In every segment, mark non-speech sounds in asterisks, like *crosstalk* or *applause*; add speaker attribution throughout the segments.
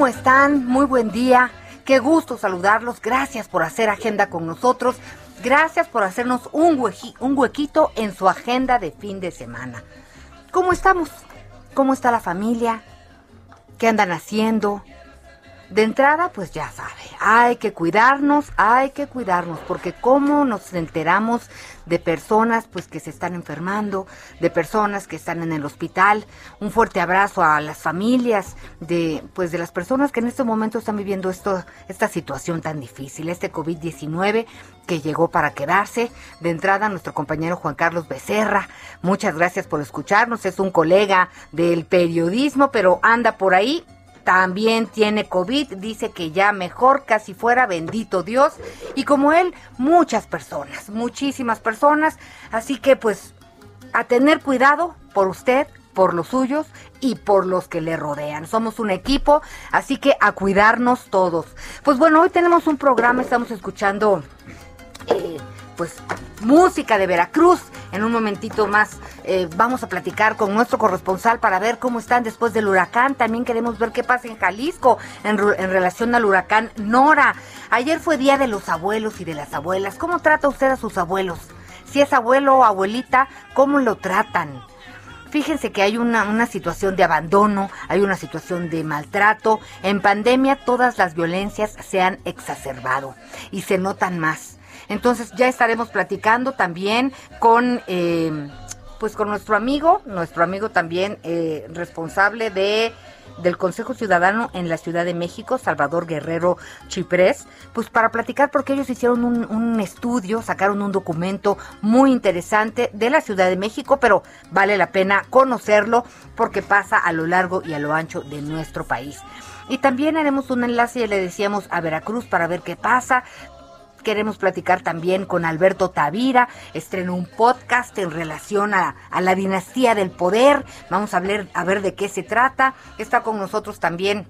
Speaker 1: ¿Cómo están? Muy buen día. Qué gusto saludarlos. Gracias por hacer agenda con nosotros. Gracias por hacernos un, un huequito en su agenda de fin de semana. ¿Cómo estamos? ¿Cómo está la familia? ¿Qué andan haciendo? De entrada, pues ya sabe, hay que cuidarnos, hay que cuidarnos, porque cómo nos enteramos de personas pues que se están enfermando, de personas que están en el hospital. Un fuerte abrazo a las familias de pues de las personas que en este momento están viviendo esto esta situación tan difícil, este COVID-19 que llegó para quedarse. De entrada, nuestro compañero Juan Carlos Becerra, muchas gracias por escucharnos, es un colega del periodismo, pero anda por ahí también tiene COVID, dice que ya mejor, casi fuera, bendito Dios. Y como él, muchas personas, muchísimas personas. Así que pues a tener cuidado por usted, por los suyos y por los que le rodean. Somos un equipo, así que a cuidarnos todos. Pues bueno, hoy tenemos un programa, estamos escuchando eh, pues música de Veracruz. En un momentito más eh, vamos a platicar con nuestro corresponsal para ver cómo están después del huracán. También queremos ver qué pasa en Jalisco en, en relación al huracán Nora. Ayer fue Día de los Abuelos y de las Abuelas. ¿Cómo trata usted a sus abuelos? Si es abuelo o abuelita, ¿cómo lo tratan? Fíjense que hay una, una situación de abandono, hay una situación de maltrato. En pandemia todas las violencias se han exacerbado y se notan más. Entonces ya estaremos platicando también con, eh, pues con nuestro amigo, nuestro amigo también eh, responsable de del Consejo Ciudadano en la Ciudad de México, Salvador Guerrero Chiprés, pues para platicar porque ellos hicieron un, un estudio, sacaron un documento muy interesante de la Ciudad de México, pero vale la pena conocerlo porque pasa a lo largo y a lo ancho de nuestro país. Y también haremos un enlace, ya le decíamos, a Veracruz para ver qué pasa. Queremos platicar también con Alberto Tavira, estrenó un podcast en relación a, a la dinastía del poder. Vamos a, hablar, a ver de qué se trata. Está con nosotros también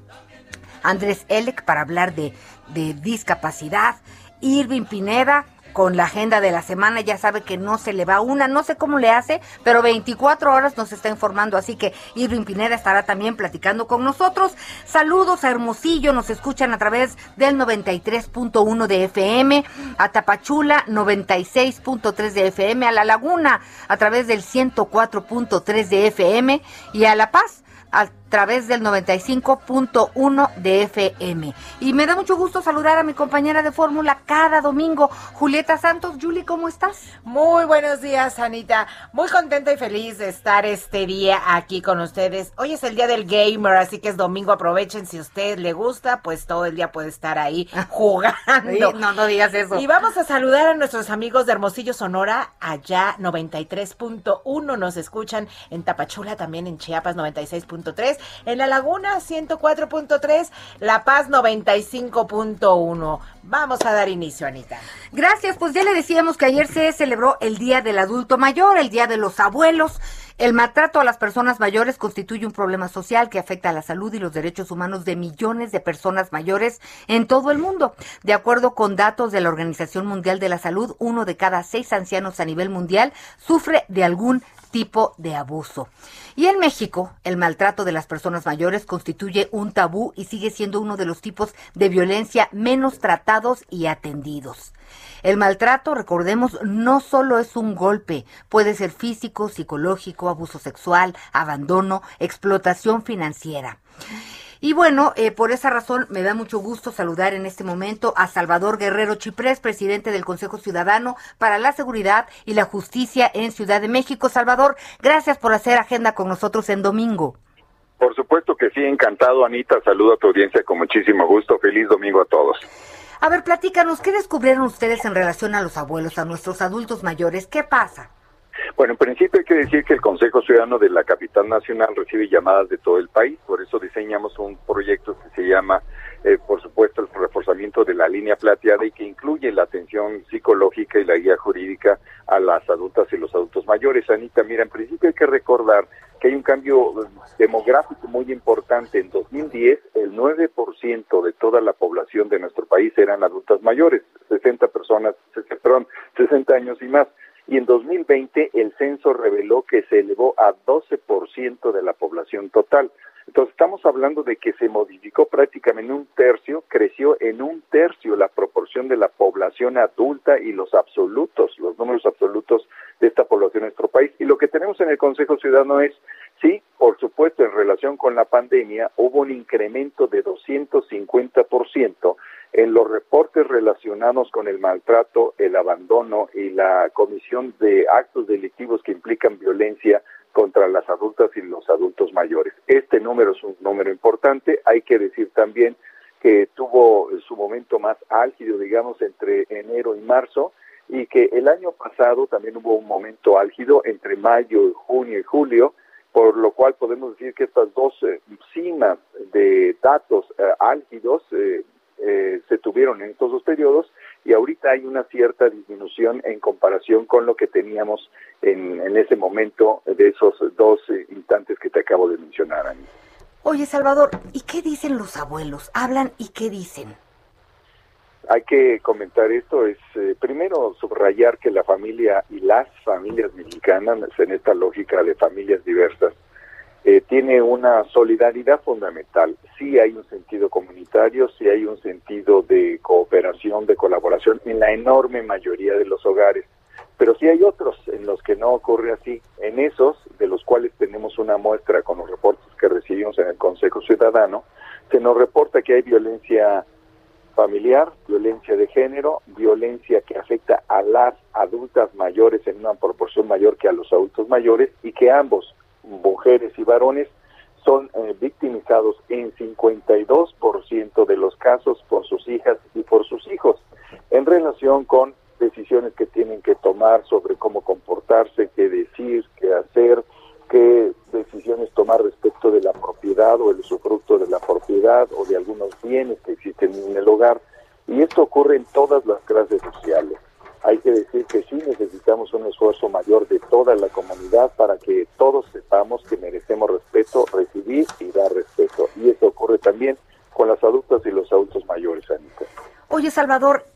Speaker 1: Andrés Elec para hablar de, de discapacidad. Irving Pineda con la agenda de la semana, ya sabe que no se le va una, no sé cómo le hace, pero 24 horas nos está informando, así que Irving Pineda estará también platicando con nosotros. Saludos a Hermosillo, nos escuchan a través del 93.1 de FM, a Tapachula 96.3 de FM, a La Laguna a través del 104.3 de FM y a La Paz a través del 95.1 de FM. Y me da mucho gusto saludar a mi compañera de fórmula cada domingo, Julieta Santos. Julie, ¿cómo estás?
Speaker 2: Muy buenos días, Anita. Muy contenta y feliz de estar este día aquí con ustedes. Hoy es el día del gamer, así que es domingo. Aprovechen si a usted le gusta, pues todo el día puede estar ahí *laughs* jugando.
Speaker 1: no, no digas eso.
Speaker 2: Y vamos a saludar a nuestros amigos de Hermosillo, Sonora, allá 93.1. Nos escuchan en Tapachula, también en Chiapas 96.3, en La Laguna 104.3, La Paz 95.1. Vamos a dar inicio, Anita.
Speaker 1: Gracias, pues ya le decíamos que ayer se celebró el Día del Adulto Mayor, el Día de los Abuelos. El maltrato a las personas mayores constituye un problema social que afecta a la salud y los derechos humanos de millones de personas mayores en todo el mundo. De acuerdo con datos de la Organización Mundial de la Salud, uno de cada seis ancianos a nivel mundial sufre de algún tipo de abuso. Y en México, el maltrato de las personas mayores constituye un tabú y sigue siendo uno de los tipos de violencia menos tratados y atendidos. El maltrato, recordemos, no solo es un golpe, puede ser físico, psicológico, abuso sexual, abandono, explotación financiera. Y bueno, eh, por esa razón me da mucho gusto saludar en este momento a Salvador Guerrero Chiprés, presidente del Consejo Ciudadano para la Seguridad y la Justicia en Ciudad de México. Salvador, gracias por hacer agenda con nosotros en domingo.
Speaker 3: Por supuesto que sí, encantado Anita, saludo a tu audiencia con muchísimo gusto, feliz domingo a todos.
Speaker 1: A ver, platícanos, ¿qué descubrieron ustedes en relación a los abuelos, a nuestros adultos mayores? ¿Qué pasa?
Speaker 3: Bueno, en principio hay que decir que el Consejo Ciudadano de la Capital Nacional recibe llamadas de todo el país, por eso diseñamos un proyecto que se llama, eh, por supuesto, el reforzamiento de la línea plateada y que incluye la atención psicológica y la guía jurídica a las adultas y los adultos mayores. Anita, mira, en principio hay que recordar que hay un cambio demográfico muy importante. En 2010, el 9% de toda la población de nuestro país eran adultas mayores, 60 personas, perdón, 60 años y más y en 2020 el censo reveló que se elevó a 12% de la población total. Entonces estamos hablando de que se modificó prácticamente un tercio, creció en un tercio la proporción de la población adulta y los absolutos, los números absolutos de esta población en nuestro país. Y lo que tenemos en el Consejo Ciudadano es, sí, por supuesto, en relación con la pandemia hubo un incremento de 250% en los reportes relacionados con el maltrato, el abandono y la comisión de actos delictivos que implican violencia contra las adultas y los adultos mayores. Este número es un número importante. Hay que decir también que tuvo su momento más álgido, digamos, entre enero y marzo, y que el año pasado también hubo un momento álgido entre mayo, junio y julio, por lo cual podemos decir que estas dos eh, cimas de datos eh, álgidos eh, se tuvieron en estos dos periodos y ahorita hay una cierta disminución en comparación con lo que teníamos en, en ese momento de esos dos eh, instantes que te acabo de mencionar, Ani.
Speaker 1: Oye, Salvador, ¿y qué dicen los abuelos? ¿Hablan y qué dicen?
Speaker 3: Hay que comentar esto, es eh, primero subrayar que la familia y las familias mexicanas, en esta lógica de familias diversas, eh, tiene una solidaridad fundamental. Sí hay un sentido comunitario, sí hay un sentido de cooperación, de colaboración en la enorme mayoría de los hogares, pero sí hay otros en los que no ocurre así. En esos, de los cuales tenemos una muestra con los reportes que recibimos en el Consejo Ciudadano, se nos reporta que hay violencia familiar, violencia de género, violencia que afecta a las adultas mayores en una proporción mayor que a los adultos mayores y que ambos mujeres y varones son eh, victimizados en 52% de los casos por sus hijas y por sus hijos en relación con decisiones que tienen que tomar sobre cómo comportarse, qué decir, qué hacer, qué decisiones tomar respecto de la propiedad o el usufructo de la propiedad o de algunos bienes que existen en el hogar. Y esto ocurre en todas las clases sociales hay que decir que sí necesitamos un esfuerzo mayor de toda la comunidad para que todos sepamos que merecemos respeto, recibir y dar respeto. Y eso ocurre también con las adultas y los adultos mayores, Anita.
Speaker 1: Oye,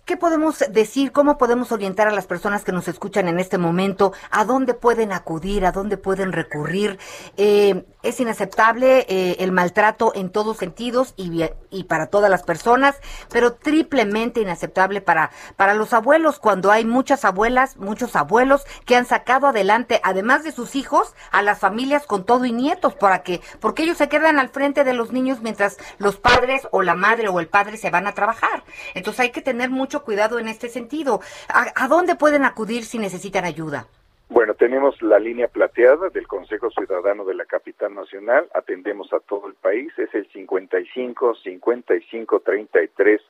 Speaker 1: ¿qué podemos decir? ¿Cómo podemos orientar a las personas que nos escuchan en este momento? ¿A dónde pueden acudir? ¿A dónde pueden recurrir? Eh, es inaceptable eh, el maltrato en todos sentidos y, para todas las personas, pero triplemente inaceptable para, para los abuelos, cuando hay muchas abuelas, muchos abuelos que han sacado adelante, además de sus hijos, a las familias con todo y nietos, para que, porque ellos se quedan al frente de los niños mientras los padres o la madre o el padre se van a trabajar. Entonces hay que tener mucho cuidado en este sentido. ¿A, a dónde pueden acudir si necesitan ayuda?
Speaker 3: Bueno, tenemos la línea plateada del Consejo Ciudadano de la Capital Nacional, atendemos a todo el país, es el 55 55 33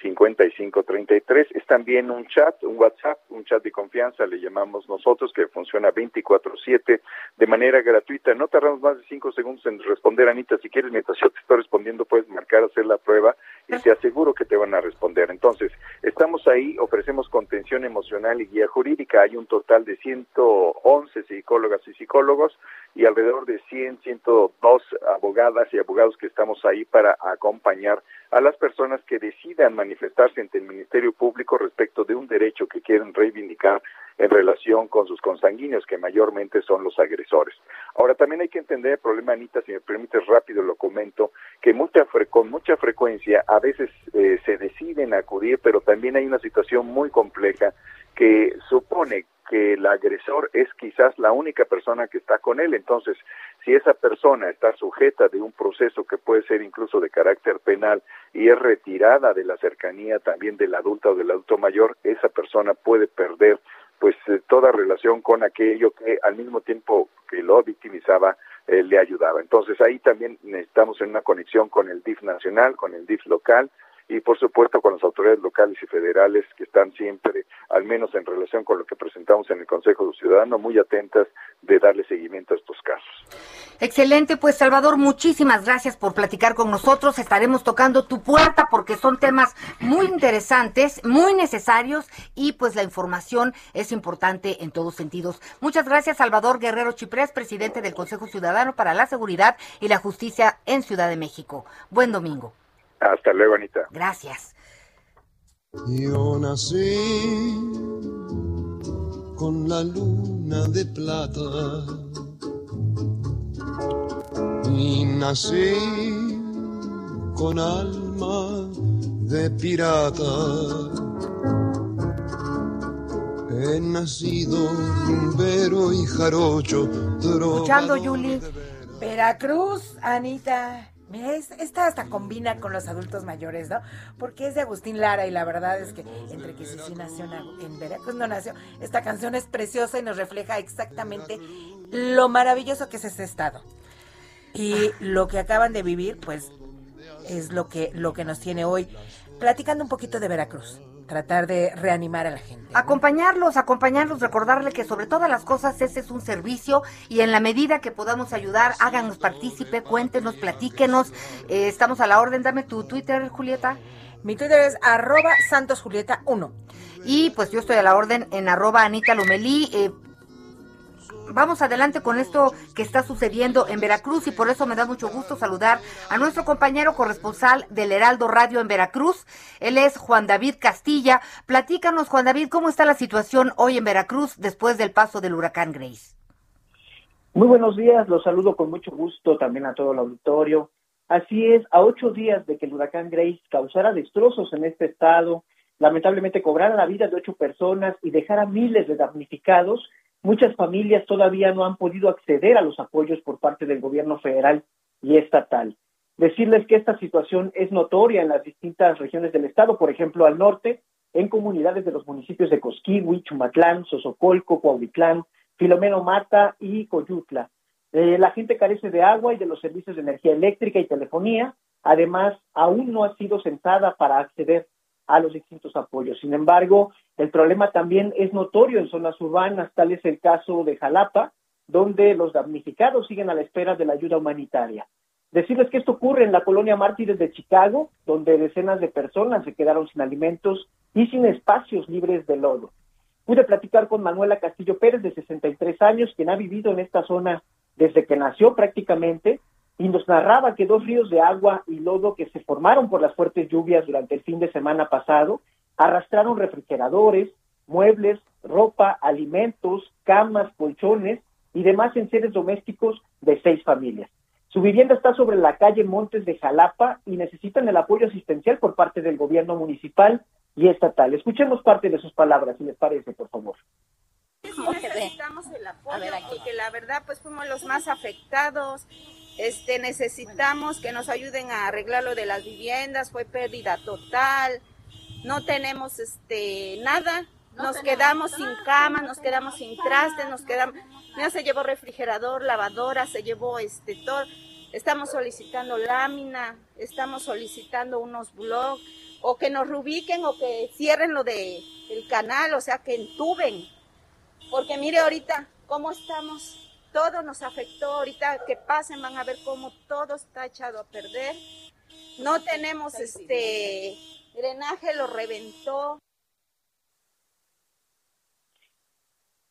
Speaker 3: 55 33. Es también un chat, un WhatsApp, un chat de confianza, le llamamos nosotros, que funciona 24-7 de manera gratuita. No tardamos más de 5 segundos en responder, Anita. Si quieres, mientras yo te estoy respondiendo, puedes marcar, hacer la prueba y te aseguro que te van a responder. Entonces, estamos ahí, ofrecemos contención emocional y guía jurídica. Hay un total de 111 psicólogas y psicólogos y alrededor de 100, 102 abogadas y abogados que estamos ahí para acompañar a las personas que decidan manifestarse ante el Ministerio Público respecto de un derecho que quieren reivindicar en relación con sus consanguíneos, que mayormente son los agresores. Ahora, también hay que entender el problema, Anita, si me permites rápido lo comento, que mucha fre- con mucha frecuencia a veces eh, se deciden acudir, pero también hay una situación muy compleja que supone que el agresor es quizás la única persona que está con él. Entonces, si esa persona está sujeta de un proceso que puede ser incluso de carácter penal y es retirada de la cercanía también del adulto o del adulto mayor, esa persona puede perder pues eh, toda relación con aquello que al mismo tiempo que lo victimizaba eh, le ayudaba. Entonces ahí también necesitamos en una conexión con el DIF nacional, con el DIF local y por supuesto con las autoridades locales y federales que están siempre, al menos en relación con lo que presentamos en el Consejo Ciudadano, muy atentas de darle seguimiento a estos casos.
Speaker 1: Excelente, pues Salvador, muchísimas gracias por platicar con nosotros. Estaremos tocando tu puerta porque son temas muy interesantes, muy necesarios y pues la información es importante en todos sentidos. Muchas gracias, Salvador Guerrero Chiprés, presidente del Consejo Ciudadano para la Seguridad y la Justicia en Ciudad de México. Buen domingo.
Speaker 3: Hasta luego, Anita.
Speaker 1: Gracias.
Speaker 4: Yo nací con la luna de plata y nací con alma de pirata. He nacido rumbero y jarocho,
Speaker 1: Escuchando, Yuli.
Speaker 2: Veracruz, Anita. Mira, es- esta hasta combina con los adultos mayores, ¿no? Porque es de Agustín Lara y la verdad es que entre que sí, sí nació en Veracruz, no nació. Esta canción es preciosa y nos refleja exactamente lo maravilloso que es ese estado. Y lo que acaban de vivir, pues, es lo que, lo que nos tiene hoy. Platicando un poquito de Veracruz. Tratar de reanimar a la gente. ¿no?
Speaker 1: Acompañarlos, acompañarlos, recordarle que sobre todas las cosas ese es un servicio y en la medida que podamos ayudar, háganos partícipe, cuéntenos, platíquenos. Eh, estamos a la orden. Dame tu Twitter, Julieta.
Speaker 2: Mi Twitter es arroba santosjulieta 1.
Speaker 1: Y pues yo estoy a la orden en arroba Anita Lomelí. Eh, vamos adelante con esto que está sucediendo en Veracruz y por eso me da mucho gusto saludar a nuestro compañero corresponsal del Heraldo Radio en Veracruz. Él es Juan David Castilla. Platícanos, Juan David, cómo está la situación hoy en Veracruz después del paso del huracán Grace.
Speaker 5: Muy buenos días, los saludo con mucho gusto también a todo el auditorio. Así es, a ocho días de que el huracán Grace causara destrozos en este estado, lamentablemente cobrara la vida de ocho personas y dejara miles de damnificados, muchas familias todavía no han podido acceder a los apoyos por parte del gobierno federal y estatal. Decirles que esta situación es notoria en las distintas regiones del estado, por ejemplo, al norte, en comunidades de los municipios de Cosquihui, Chumatlán, Sosocolco, Cuauhtitlán, Filomeno Mata y Coyutla. Eh, la gente carece de agua y de los servicios de energía eléctrica y telefonía. Además, aún no ha sido censada para acceder a los distintos apoyos. Sin embargo, el problema también es notorio en zonas urbanas, tal es el caso de Jalapa, donde los damnificados siguen a la espera de la ayuda humanitaria. Decirles que esto ocurre en la colonia Mártires de Chicago, donde decenas de personas se quedaron sin alimentos y sin espacios libres de lodo. Pude platicar con Manuela Castillo Pérez, de 63 años, quien ha vivido en esta zona desde que nació prácticamente, y nos narraba que dos ríos de agua y lodo que se formaron por las fuertes lluvias durante el fin de semana pasado arrastraron refrigeradores, muebles, ropa, alimentos, camas, colchones y demás enseres domésticos de seis familias. Su vivienda está sobre la calle Montes de Jalapa y necesitan el apoyo asistencial por parte del gobierno municipal y estatal. Escuchemos parte de sus palabras, si les parece, por favor.
Speaker 6: Sí necesitamos el apoyo porque la verdad pues fuimos los más afectados. Este necesitamos que nos ayuden a arreglar lo de las viviendas, fue pérdida total. No tenemos este nada, nos quedamos sin cama, nos quedamos sin trastes, nos quedamos ya se llevó refrigerador, lavadora, se llevó este todo. Estamos solicitando lámina, estamos solicitando unos blogs o que nos rubiquen o que cierren lo de el canal, o sea, que entuben. Porque mire ahorita cómo estamos, todo nos afectó, ahorita que pasen van a ver cómo todo está echado a perder. No tenemos este drenaje, lo reventó.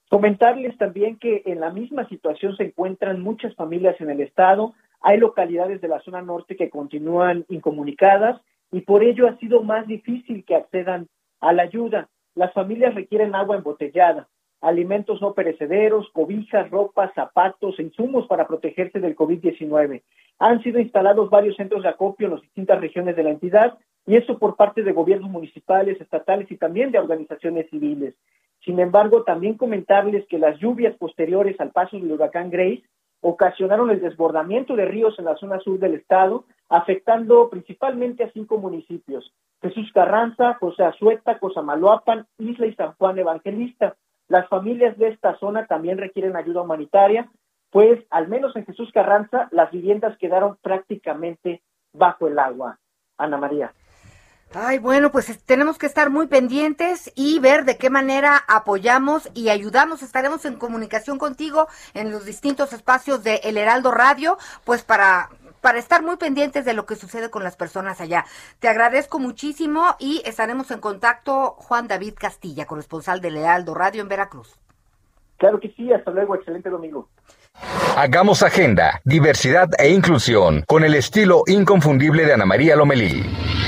Speaker 5: Comentarles también que en la misma situación se encuentran muchas familias en el estado. Hay localidades de la zona norte que continúan incomunicadas y por ello ha sido más difícil que accedan a la ayuda. Las familias requieren agua embotellada, alimentos no perecederos, cobijas, ropa, zapatos, insumos para protegerse del COVID-19. Han sido instalados varios centros de acopio en las distintas regiones de la entidad y eso por parte de gobiernos municipales, estatales y también de organizaciones civiles. Sin embargo, también comentarles que las lluvias posteriores al paso del huracán Grace ocasionaron el desbordamiento de ríos en la zona sur del estado, afectando principalmente a cinco municipios, Jesús Carranza, José Azueta, Cosamaloapan, Isla y San Juan Evangelista. Las familias de esta zona también requieren ayuda humanitaria, pues al menos en Jesús Carranza las viviendas quedaron prácticamente bajo el agua. Ana María.
Speaker 1: Ay, bueno, pues tenemos que estar muy pendientes y ver de qué manera apoyamos y ayudamos. Estaremos en comunicación contigo en los distintos espacios de El Heraldo Radio, pues para para estar muy pendientes de lo que sucede con las personas allá. Te agradezco muchísimo y estaremos en contacto Juan David Castilla, corresponsal del Heraldo Radio en Veracruz.
Speaker 5: Claro que sí, hasta luego, excelente domingo.
Speaker 7: Hagamos agenda, diversidad e inclusión con el estilo inconfundible de Ana María Lomelí.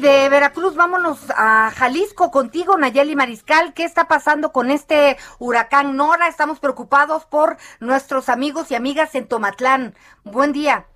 Speaker 1: De Veracruz vámonos a Jalisco contigo, Nayeli Mariscal. ¿Qué está pasando con este huracán Nora? Estamos preocupados por nuestros amigos y amigas en Tomatlán. Buen día.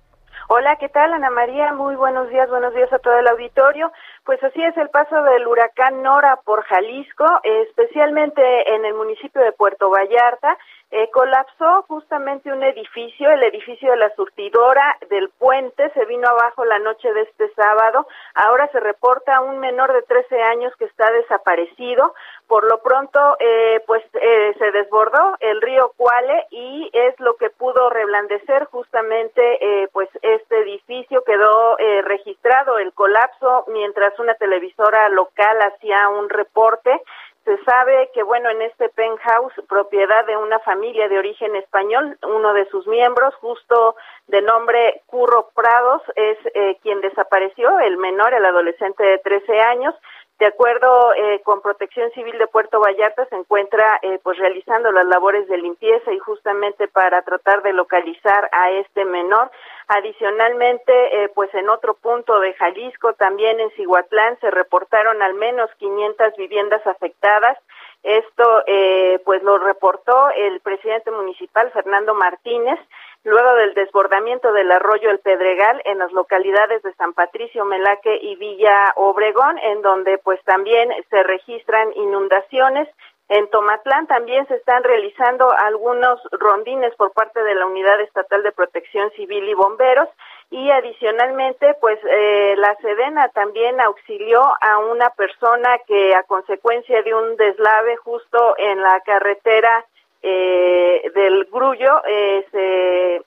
Speaker 8: Hola, ¿qué tal Ana María? Muy buenos días, buenos días a todo el auditorio. Pues así es el paso del huracán Nora por Jalisco, especialmente en el municipio de Puerto Vallarta. Eh, colapsó justamente un edificio, el edificio de la surtidora del puente, se vino abajo la noche de este sábado. Ahora se reporta un menor de 13 años que está desaparecido. Por lo pronto, eh, pues eh, se desbordó el río Cuale y es lo que pudo reblandecer justamente, pues este edificio quedó registrado el colapso mientras una televisora local hacía un reporte. Se sabe que, bueno, en este penthouse, propiedad de una familia de origen español, uno de sus miembros, justo de nombre Curro Prados, es eh, quien desapareció, el menor, el adolescente de 13 años. De acuerdo eh, con Protección Civil de Puerto Vallarta, se encuentra eh, pues realizando las labores de limpieza y justamente para tratar de localizar a este menor. Adicionalmente, eh, pues en otro punto de Jalisco, también en Cihuatlán, se reportaron al menos 500 viviendas afectadas. Esto, eh, pues lo reportó el presidente municipal, Fernando Martínez, luego del desbordamiento del arroyo El Pedregal en las localidades de San Patricio, Melaque y Villa Obregón, en donde pues también se registran inundaciones. En Tomatlán también se están realizando algunos rondines por parte de la Unidad Estatal de Protección Civil y Bomberos. Y adicionalmente pues eh, la Sedena también auxilió a una persona que a consecuencia de un deslave justo en la carretera eh, del Grullo eh, se,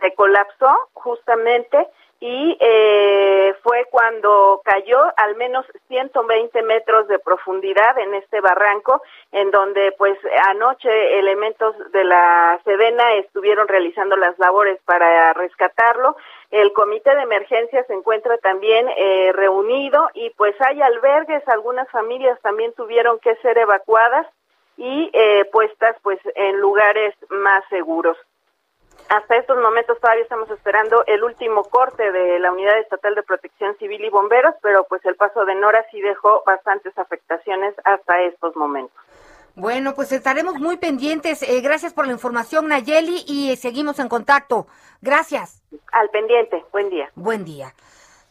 Speaker 8: se colapsó justamente y eh, fue cuando cayó al menos 120 metros de profundidad en este barranco, en donde pues anoche elementos de la Sedena estuvieron realizando las labores para rescatarlo. El comité de emergencia se encuentra también eh, reunido y pues hay albergues, algunas familias también tuvieron que ser evacuadas y eh, puestas pues en lugares más seguros. Hasta estos momentos todavía estamos esperando el último corte de la Unidad Estatal de Protección Civil y Bomberos, pero pues el paso de Nora sí dejó bastantes afectaciones hasta estos momentos.
Speaker 1: Bueno, pues estaremos muy pendientes. Eh, gracias por la información, Nayeli, y eh, seguimos en contacto. Gracias.
Speaker 8: Al pendiente. Buen día.
Speaker 1: Buen día.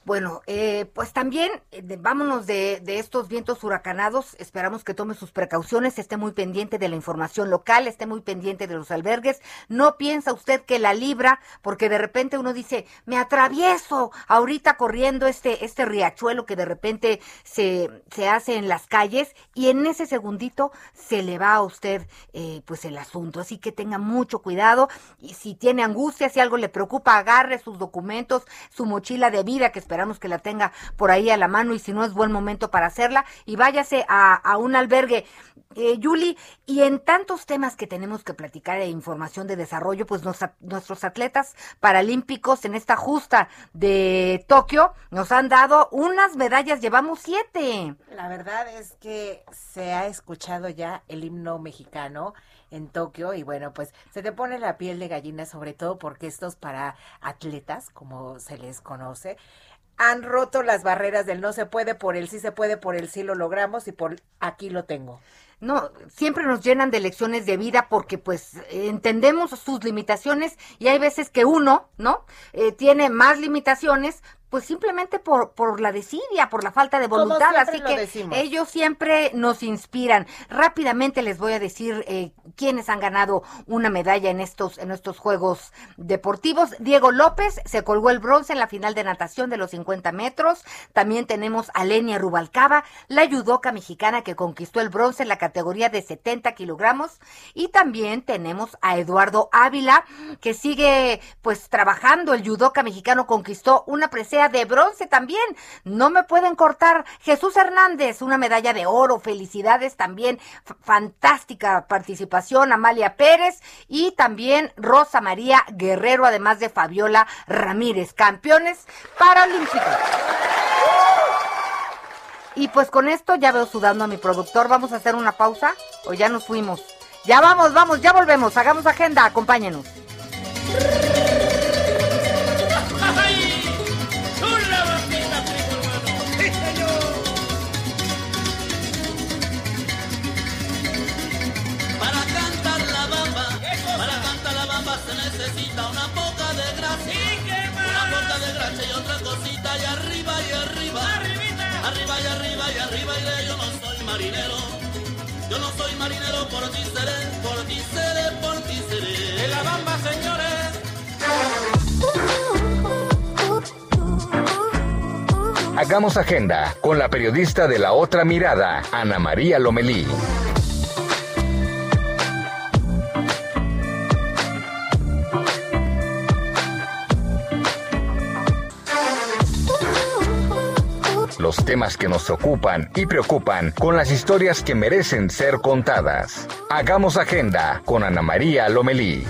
Speaker 1: Bueno, eh, pues también eh, vámonos de, de estos vientos huracanados. Esperamos que tome sus precauciones, esté muy pendiente de la información local, esté muy pendiente de los albergues. No piensa usted que la libra, porque de repente uno dice, me atravieso ahorita corriendo este, este riachuelo que de repente se, se hace en las calles y en ese segundito se le va a usted eh, pues el asunto. Así que tenga mucho cuidado y si tiene angustia, si algo le preocupa, agarre sus documentos, su mochila de vida que esperamos que la tenga por ahí a la mano y si no es buen momento para hacerla y váyase a, un albergue. Eh, Yuli, y en tantos temas que tenemos que platicar de información de desarrollo, pues nuestros atletas paralímpicos en esta justa de Tokio nos han dado unas medallas, llevamos siete.
Speaker 2: La verdad es que se ha escuchado ya el himno mexicano en Tokio y bueno, pues se te pone la piel de gallina sobre todo porque estos para atletas, como se les conoce, han roto las barreras del no se puede por el sí se puede, por el sí lo logramos y por aquí lo tengo.
Speaker 1: No, siempre nos llenan de lecciones de vida porque pues entendemos sus limitaciones y hay veces que uno, ¿no? Eh, tiene más limitaciones pues simplemente por, por la desidia, por la falta de voluntad. Así que
Speaker 2: decimos.
Speaker 1: ellos siempre nos inspiran. Rápidamente les voy a decir eh, quiénes han ganado una medalla en estos, en estos Juegos Deportivos. Diego López se colgó el bronce en la final de natación de los 50 metros. También tenemos a Lenia Rubalcaba, la yudoca mexicana que conquistó el bronce en la categoría de 70 kilogramos. Y también tenemos a Eduardo Ávila, que sigue pues trabajando. El yudoca mexicano conquistó una presea de bronce también. No me pueden cortar. Jesús Hernández, una medalla de oro. Felicidades también. Fantástica participación. Amalia Pérez y también Rosa María Guerrero, además de Fabiola Ramírez, campeones paralímpicos. Y pues con esto ya veo sudando a mi productor. ¿Vamos a hacer una pausa o ya nos fuimos? Ya vamos, vamos, ya volvemos. Hagamos agenda, acompáñenos.
Speaker 9: Yo no soy marinero. Yo no soy marinero, por ti seré, por ti seré, por ti seré. En la bamba, señores.
Speaker 7: Hagamos agenda con la periodista de la otra mirada, Ana María Lomelí. Los temas que nos ocupan y preocupan con las historias que merecen ser contadas. Hagamos agenda con Ana María Lomelí.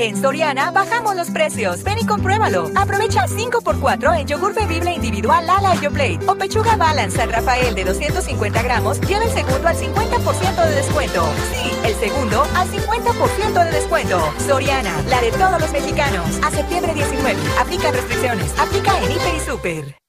Speaker 10: En Soriana bajamos los precios. Ven y compruébalo. Aprovecha 5x4 en yogur bebible individual Lala Yoplate o pechuga Balance San Rafael de 250 gramos. Lleva el segundo al 50% de descuento. Sí, el segundo al 50% de descuento. Soriana, la de todos los mexicanos. A septiembre 19. Aplica restricciones. Aplica en Hiper y Super.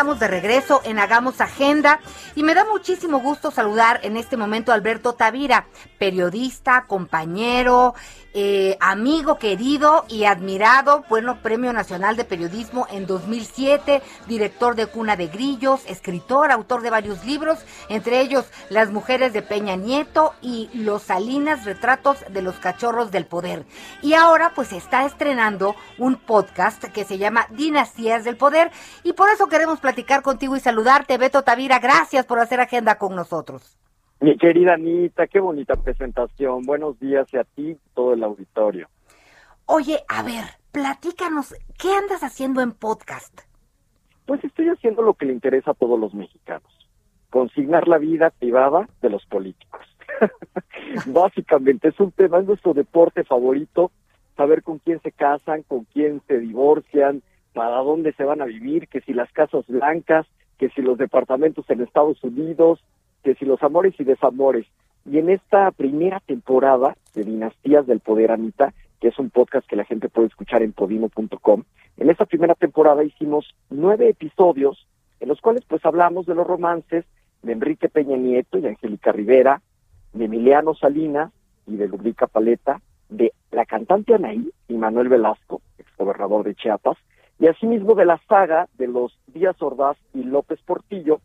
Speaker 1: Estamos de regreso en Hagamos Agenda. Y me da muchísimo gusto saludar en este momento a Alberto Tavira, periodista, compañero, eh, amigo querido y admirado, bueno, Premio Nacional de Periodismo en 2007, director de Cuna de Grillos, escritor, autor de varios libros, entre ellos Las Mujeres de Peña Nieto y Los Salinas, Retratos de los Cachorros del Poder. Y ahora pues está estrenando un podcast que se llama Dinastías del Poder y por eso queremos platicar contigo y saludarte, Beto Tavira. Gracias por hacer agenda con nosotros.
Speaker 11: Mi querida Anita, qué bonita presentación. Buenos días y a ti, todo el auditorio.
Speaker 1: Oye, a ver, platícanos, ¿qué andas haciendo en podcast?
Speaker 11: Pues estoy haciendo lo que le interesa a todos los mexicanos, consignar la vida privada de los políticos. *laughs* Básicamente es un tema, es nuestro deporte favorito, saber con quién se casan, con quién se divorcian, para dónde se van a vivir, que si las casas blancas, que si los departamentos en Estados Unidos, que si los amores y desamores. Y en esta primera temporada de Dinastías del Poder, Anita, que es un podcast que la gente puede escuchar en podimo.com, en esta primera temporada hicimos nueve episodios en los cuales pues hablamos de los romances de Enrique Peña Nieto y Angélica Rivera, de Emiliano Salinas y de Ludvica Paleta, de la cantante Anaí y Manuel Velasco, exgobernador de Chiapas, y asimismo de la saga de los Díaz Ordaz y López Portillo,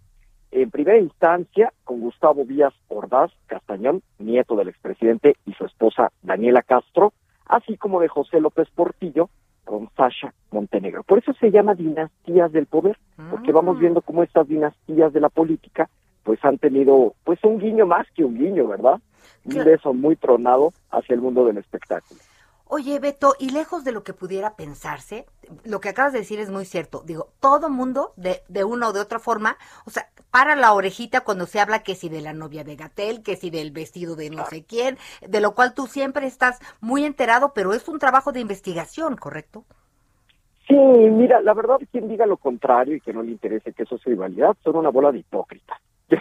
Speaker 11: en primera instancia con Gustavo Díaz Ordaz Castañón, nieto del expresidente, y su esposa Daniela Castro, así como de José López Portillo con Sasha Montenegro. Por eso se llama dinastías del poder, porque vamos viendo cómo estas dinastías de la política pues han tenido pues un guiño más que un guiño, ¿verdad? Un beso muy tronado hacia el mundo del espectáculo.
Speaker 1: Oye, Beto, y lejos de lo que pudiera pensarse, lo que acabas de decir es muy cierto. Digo, todo mundo, de, de una o de otra forma, o sea, para la orejita cuando se habla que si de la novia de Gatel, que si del vestido de no sé quién, de lo cual tú siempre estás muy enterado, pero es un trabajo de investigación, ¿correcto?
Speaker 11: Sí, mira, la verdad, quien diga lo contrario y que no le interese que eso sea rivalidad, son una bola de hipócritas. *laughs*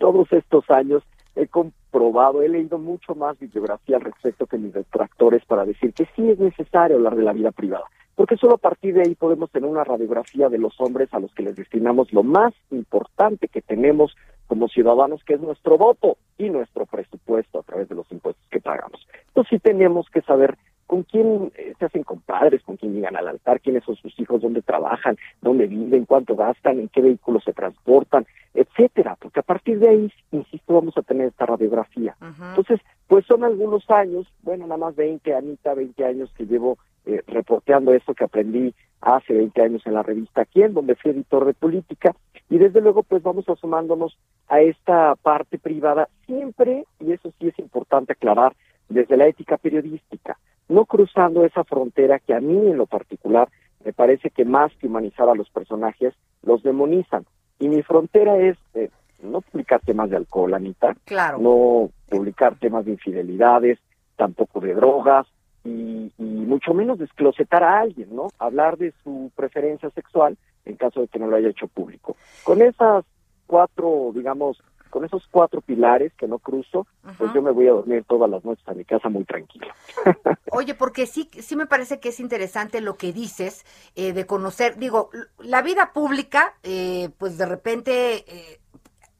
Speaker 11: Todos estos años he comprobado, he leído mucho más bibliografía al respecto que mis detractores para decir que sí es necesario hablar de la vida privada, porque solo a partir de ahí podemos tener una radiografía de los hombres a los que les destinamos lo más importante que tenemos como ciudadanos, que es nuestro voto y nuestro presupuesto a través de los impuestos que pagamos. Entonces sí tenemos que saber con quién eh, se hacen compadres, con quién llegan al altar, quiénes son sus hijos, dónde trabajan, dónde viven, cuánto gastan, en qué vehículos se transportan, etcétera, porque a partir de ahí, insisto, vamos a tener esta radiografía. Entonces, pues son algunos años, bueno, nada más 20, Anita, 20 años que llevo eh, reporteando esto que aprendí hace 20 años en la revista Quién, donde fui editor de política, y desde luego pues vamos asomándonos a esta parte privada, siempre, y eso sí es importante aclarar, desde la ética periodística, no cruzando esa frontera que a mí en lo particular me parece que más que humanizar a los personajes, los demonizan. Y mi frontera es eh, no publicar temas de alcohol, Anita,
Speaker 1: Claro.
Speaker 11: no publicar temas de infidelidades, tampoco de drogas, y, y mucho menos desclosetar a alguien, ¿no? Hablar de su preferencia sexual en caso de que no lo haya hecho público. Con esas cuatro, digamos, con esos cuatro pilares que no cruzo, pues yo me voy a dormir todas las noches a mi casa muy tranquilo. *laughs*
Speaker 1: Oye, porque sí, sí me parece que es interesante lo que dices eh, de conocer, digo, la vida pública, eh, pues de repente eh,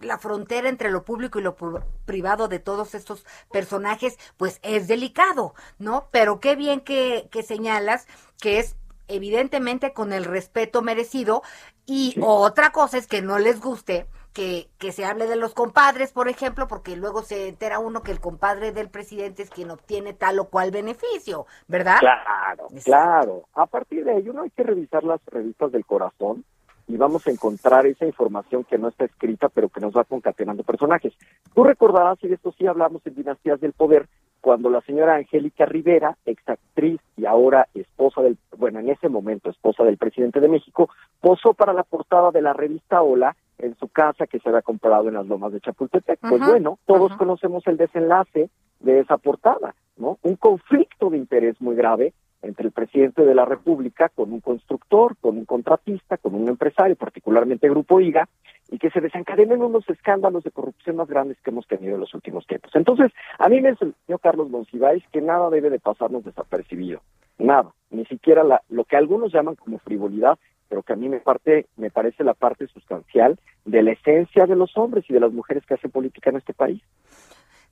Speaker 1: la frontera entre lo público y lo privado de todos estos personajes, pues es delicado, ¿no? Pero qué bien que, que señalas que es evidentemente con el respeto merecido y otra cosa es que no les guste que, que se hable de los compadres, por ejemplo, porque luego se entera uno que el compadre del presidente es quien obtiene tal o cual beneficio, ¿verdad?
Speaker 11: Claro, claro. A partir de ahí uno hay que revisar las revistas del corazón y vamos a encontrar esa información que no está escrita, pero que nos va concatenando personajes. Tú recordarás, y de esto sí hablamos en Dinastías del Poder, cuando la señora Angélica Rivera, exactriz y ahora esposa del, bueno, en ese momento esposa del presidente de México, posó para la portada de la revista Hola en su casa que se había comprado en las lomas de Chapultepec. Pues bueno, todos conocemos el desenlace de esa portada, ¿no? Un conflicto de interés muy grave entre el presidente de la República con un constructor, con un contratista, con un empresario, particularmente Grupo IGA, y que se desencadenen unos escándalos de corrupción más grandes que hemos tenido en los últimos tiempos. Entonces, a mí me enseñó Carlos Monsiváis que nada debe de pasarnos desapercibido, nada, ni siquiera la, lo que algunos llaman como frivolidad, pero que a mí me, parte, me parece la parte sustancial de la esencia de los hombres y de las mujeres que hacen política en este país.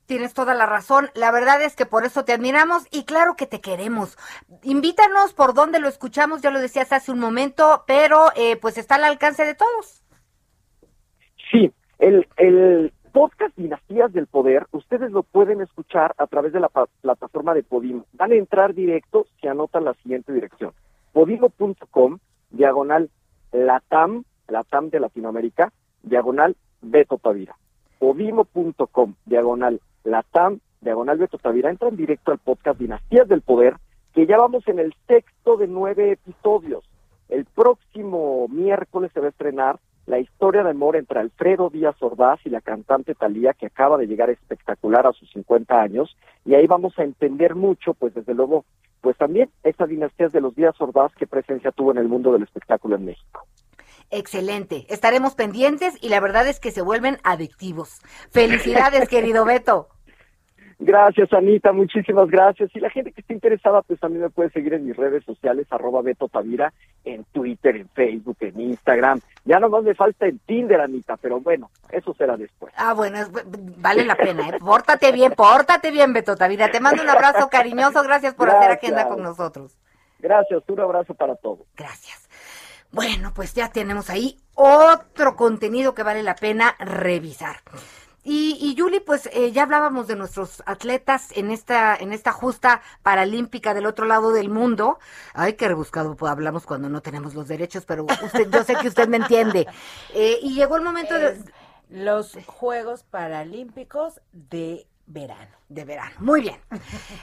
Speaker 1: Tienes toda la razón. La verdad es que por eso te admiramos y claro que te queremos. Invítanos por donde lo escuchamos, ya lo decías hace un momento, pero eh, pues está al alcance de todos.
Speaker 11: Sí, el, el podcast Dinastías del Poder, ustedes lo pueden escuchar a través de la plataforma de Podimo. Van a entrar directo si anotan la siguiente dirección. Podimo.com, diagonal Latam, Latam de Latinoamérica, diagonal Beto Tavira. podimo.com, diagonal latam, diagonal Beto Tavira, entran directo al podcast Dinastías del Poder, que ya vamos en el sexto de nueve episodios. El próximo miércoles se va a estrenar la historia de amor entre Alfredo Díaz Ordaz y la cantante Talía, que acaba de llegar espectacular a sus 50 años, y ahí vamos a entender mucho, pues desde luego, pues también esa dinastía de los Díaz Ordaz, qué presencia tuvo en el mundo del espectáculo en México.
Speaker 1: Excelente. Estaremos pendientes y la verdad es que se vuelven adictivos. Felicidades, *laughs* querido Beto.
Speaker 11: Gracias, Anita, muchísimas gracias. Y la gente que esté interesada, pues también me puede seguir en mis redes sociales, arroba Beto Tavira, en Twitter, en Facebook, en Instagram. Ya nomás me falta en Tinder, Anita, pero bueno, eso será después.
Speaker 1: Ah, bueno, es- vale la pena, ¿eh? Pórtate bien, pórtate bien, Beto Tavira. Te mando un abrazo cariñoso. Gracias por hacer agenda con nosotros.
Speaker 11: Gracias, un abrazo para todos.
Speaker 1: Gracias. Bueno, pues ya tenemos ahí otro contenido que vale la pena revisar. Y, y Yuli, pues eh, ya hablábamos de nuestros atletas en esta, en esta justa paralímpica del otro lado del mundo. Ay, qué rebuscado pues, hablamos cuando no tenemos los derechos, pero usted, yo sé que usted me entiende. Eh, y llegó el momento de,
Speaker 2: los Juegos Paralímpicos de verano.
Speaker 1: De verano. Muy bien. *laughs*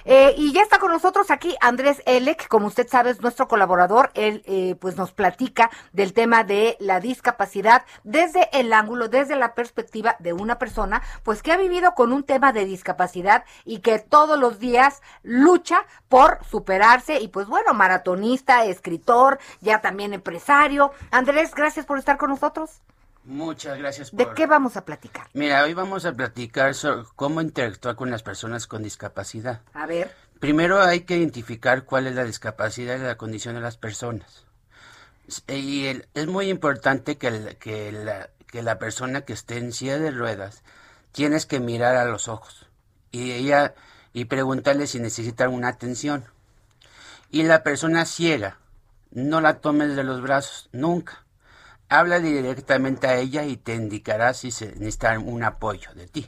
Speaker 1: Eh, y ya está con nosotros aquí Andrés Elec, como usted sabe, es nuestro colaborador. Él eh, pues nos platica del tema de la discapacidad desde el ángulo, desde la perspectiva de una persona, pues que ha vivido con un tema de discapacidad y que todos los días lucha por superarse. Y pues bueno, maratonista, escritor, ya también empresario. Andrés, gracias por estar con nosotros.
Speaker 12: Muchas gracias por...
Speaker 1: ¿De qué vamos a platicar?
Speaker 12: Mira, hoy vamos a platicar sobre cómo interactuar con las personas con discapacidad.
Speaker 1: A ver.
Speaker 12: Primero hay que identificar cuál es la discapacidad y la condición de las personas. S- Y el- es muy importante que, el- que la, que la persona que esté en silla de ruedas tienes que mirar a los ojos y ella y preguntarle si necesita alguna atención. Y la persona ciega, no la tomes de los brazos, nunca. Háblale directamente a ella y te indicará si se necesita un apoyo de ti.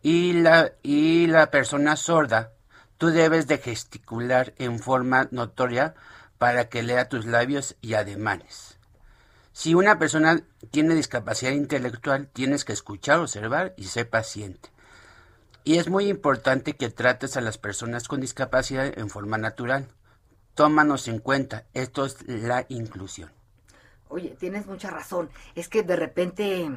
Speaker 12: Y la, y la persona sorda, tú debes de gesticular en forma notoria para que lea tus labios y ademanes. Si una persona tiene discapacidad intelectual, tienes que escuchar, observar y ser paciente. Y es muy importante que trates a las personas con discapacidad en forma natural. Tómanos en cuenta, esto es la inclusión.
Speaker 1: Oye, tienes mucha razón. Es que de repente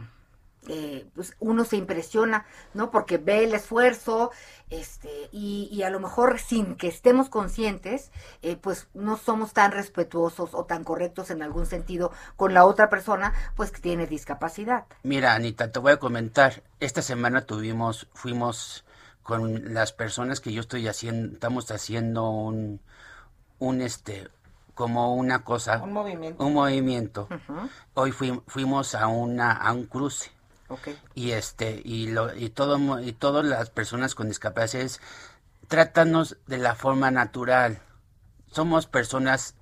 Speaker 1: eh, pues uno se impresiona, ¿no? Porque ve el esfuerzo, este, y, y a lo mejor sin que estemos conscientes, eh, pues no somos tan respetuosos o tan correctos en algún sentido con la otra persona, pues que tiene discapacidad.
Speaker 12: Mira, Anita, te voy a comentar. Esta semana tuvimos, fuimos con las personas que yo estoy haciendo, estamos haciendo un, un este, como una cosa,
Speaker 2: Un movimiento.
Speaker 12: un movimiento. Hoy fui- fuimos a una, a un cruce y este y lo y todo y todas las personas con discapacidades trátanos de la forma natural. Somos personas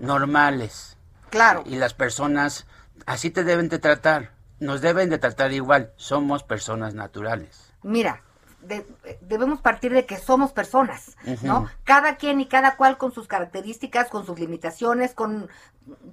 Speaker 12: normales.
Speaker 1: Claro.
Speaker 12: Y las personas así te deben de tratar. Nos deben de tratar igual. Somos personas naturales.
Speaker 1: Mira, de- debemos partir de que somos personas, ¿no? Cada quien y cada cual con sus características, con sus limitaciones, con,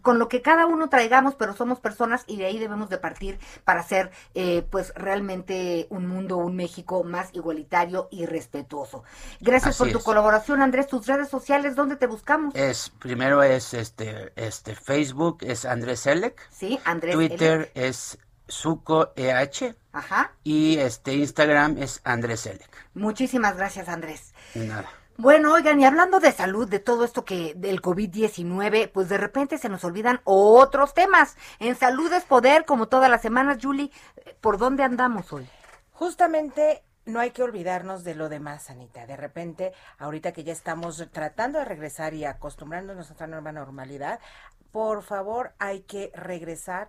Speaker 1: con lo que cada uno traigamos, pero somos personas y de ahí debemos de partir para hacer, eh, pues, realmente un mundo, un México más igualitario y respetuoso. Gracias
Speaker 12: Así
Speaker 1: por tu
Speaker 12: es.
Speaker 1: colaboración, Andrés. Tus redes sociales, ¿dónde te buscamos?
Speaker 12: Es primero es este este Facebook es Andrés Selec.
Speaker 1: Sí, Andrés
Speaker 12: Twitter es Suco EH
Speaker 1: Ajá.
Speaker 12: y este Instagram es Andrés Selec.
Speaker 1: Muchísimas gracias, Andrés.
Speaker 12: Nada.
Speaker 1: Bueno, oigan, y hablando de salud, de todo esto que del COVID-19, pues de repente se nos olvidan otros temas. En salud es poder, como todas las semanas, Julie, ¿por dónde andamos hoy?
Speaker 2: Justamente no hay que olvidarnos de lo demás, Anita. De repente, ahorita que ya estamos tratando de regresar y acostumbrándonos a nuestra nueva normalidad, por favor hay que regresar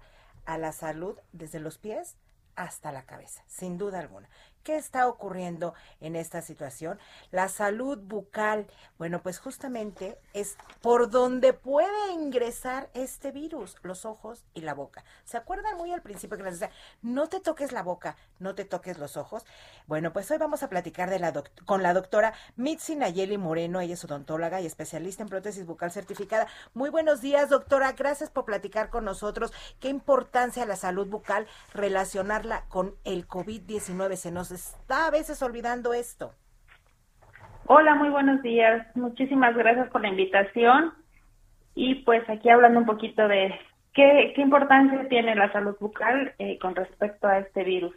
Speaker 2: a la salud desde los pies hasta la cabeza, sin duda alguna. ¿Qué está ocurriendo en esta situación? La salud bucal, bueno, pues justamente es por donde puede ingresar este virus, los ojos y la boca. ¿Se acuerdan muy al principio que les decía, no te toques la boca, no te toques los ojos? Bueno, pues hoy vamos a platicar con la doctora Mitzi Nayeli Moreno, ella es odontóloga y especialista en prótesis bucal certificada. Muy buenos días, doctora, gracias por platicar con nosotros. ¿Qué importancia la salud bucal relacionarla con el COVID-19? Se nos está a veces olvidando esto.
Speaker 13: Hola, muy buenos días. Muchísimas gracias por la invitación. Y pues aquí hablando un poquito de qué, qué importancia tiene la salud bucal eh, con respecto a este virus.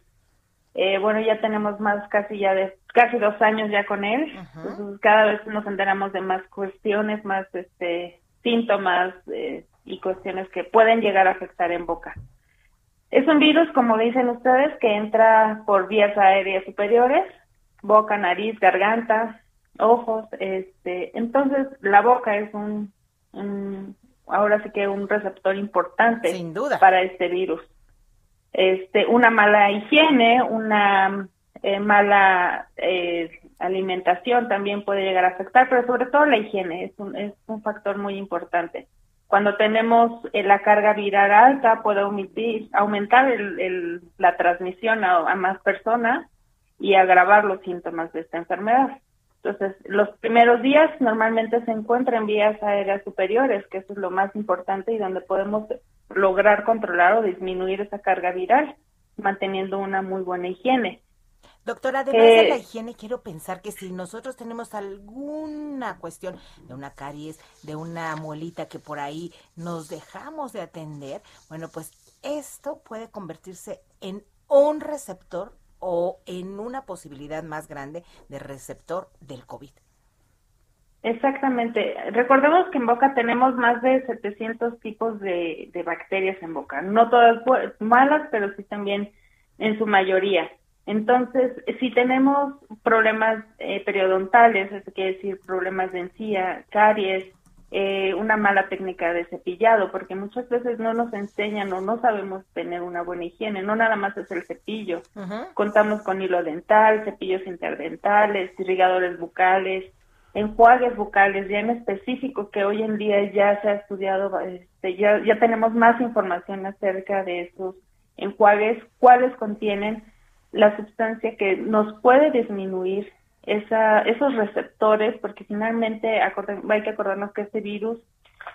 Speaker 13: Eh, bueno, ya tenemos más casi ya de casi dos años ya con él. Entonces, cada vez nos enteramos de más cuestiones, más este síntomas eh, y cuestiones que pueden llegar a afectar en boca. Es un virus, como dicen ustedes, que entra por vías aéreas superiores, boca, nariz, garganta, ojos, este, entonces la boca es un, un- ahora sí que un receptor importante
Speaker 2: Sin duda.
Speaker 13: para este virus. Este, una mala higiene, una eh, mala eh, alimentación también puede llegar a afectar, pero sobre todo la higiene es un, es un factor muy importante. Cuando tenemos eh, la carga viral alta puede omitir- aumentar el- el- la transmisión a, a más personas y agravar los síntomas de esta enfermedad. Entonces, los primeros días normalmente se encuentra en vías aéreas superiores, que eso es lo más importante y donde podemos lograr controlar o disminuir esa carga viral, manteniendo una muy buena higiene.
Speaker 2: Doctora, además de
Speaker 13: Eh,
Speaker 2: la higiene, quiero pensar que si nosotros tenemos alguna cuestión de una caries, de una muelita que por ahí nos dejamos de atender, bueno, pues esto puede convertirse en un receptor o en una posibilidad más grande de receptor del COVID.
Speaker 13: Exactamente. Recordemos que en boca tenemos más de 700 tipos de, de bacterias en boca. No todas malas, pero sí también en su mayoría. Entonces, si tenemos problemas eh, periodontales, eso quiere decir problemas de encía, caries, eh, una mala técnica de cepillado, porque muchas veces no nos enseñan o no sabemos tener una buena higiene, no nada más es el cepillo. Contamos con hilo dental, cepillos interdentales, irrigadores bucales, enjuagues bucales, ya en específico que hoy en día ya se ha estudiado, este, ya, ya tenemos más información acerca de esos enjuagues, cuáles contienen la sustancia que nos puede disminuir esa, esos receptores, porque finalmente acorde- hay que acordarnos que este virus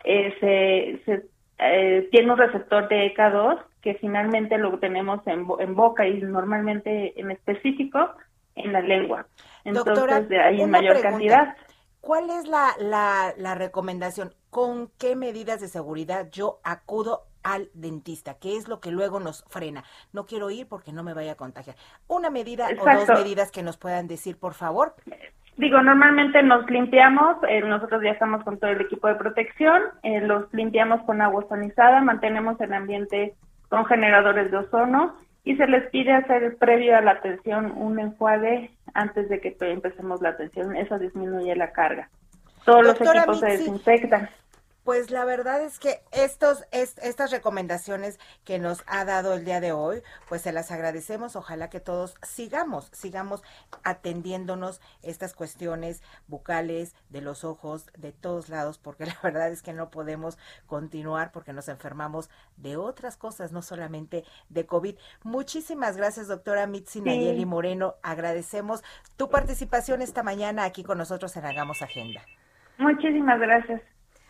Speaker 13: eh, se, se, eh, tiene un receptor de ECA2 que finalmente lo tenemos en, en boca y normalmente en específico en la lengua. Entonces,
Speaker 2: Doctora,
Speaker 13: de ahí en
Speaker 2: una
Speaker 13: mayor
Speaker 2: pregunta.
Speaker 13: cantidad.
Speaker 2: ¿Cuál es la, la, la recomendación? ¿Con qué medidas de seguridad yo acudo al dentista? ¿Qué es lo que luego nos frena? No quiero ir porque no me vaya a contagiar. Una medida o
Speaker 13: Exacto.
Speaker 2: dos medidas que nos puedan decir, por favor.
Speaker 13: Digo, normalmente nos limpiamos, eh, nosotros ya estamos con todo el equipo de protección, eh, los limpiamos con agua ozonizada, mantenemos el ambiente con generadores de ozono y se les pide hacer previo a la atención un enjuague antes de que pe- empecemos la atención, eso disminuye la carga. Todos
Speaker 2: Doctora
Speaker 13: los equipos se desinfectan.
Speaker 2: Pues la verdad es que estos, es- estas recomendaciones que nos ha dado el día de hoy, pues se las agradecemos. Ojalá que todos sigamos, sigamos atendiéndonos estas cuestiones bucales, de los ojos, de todos lados, porque *laughs* la verdad es que no podemos continuar porque nos enfermamos de otras cosas, no solamente de COVID. Muchísimas gracias, doctora Mitzi
Speaker 13: Sí.
Speaker 2: Nayeli Moreno. Agradecemos tu participación esta mañana aquí con nosotros en Hagamos Agenda.
Speaker 13: Muchísimas gracias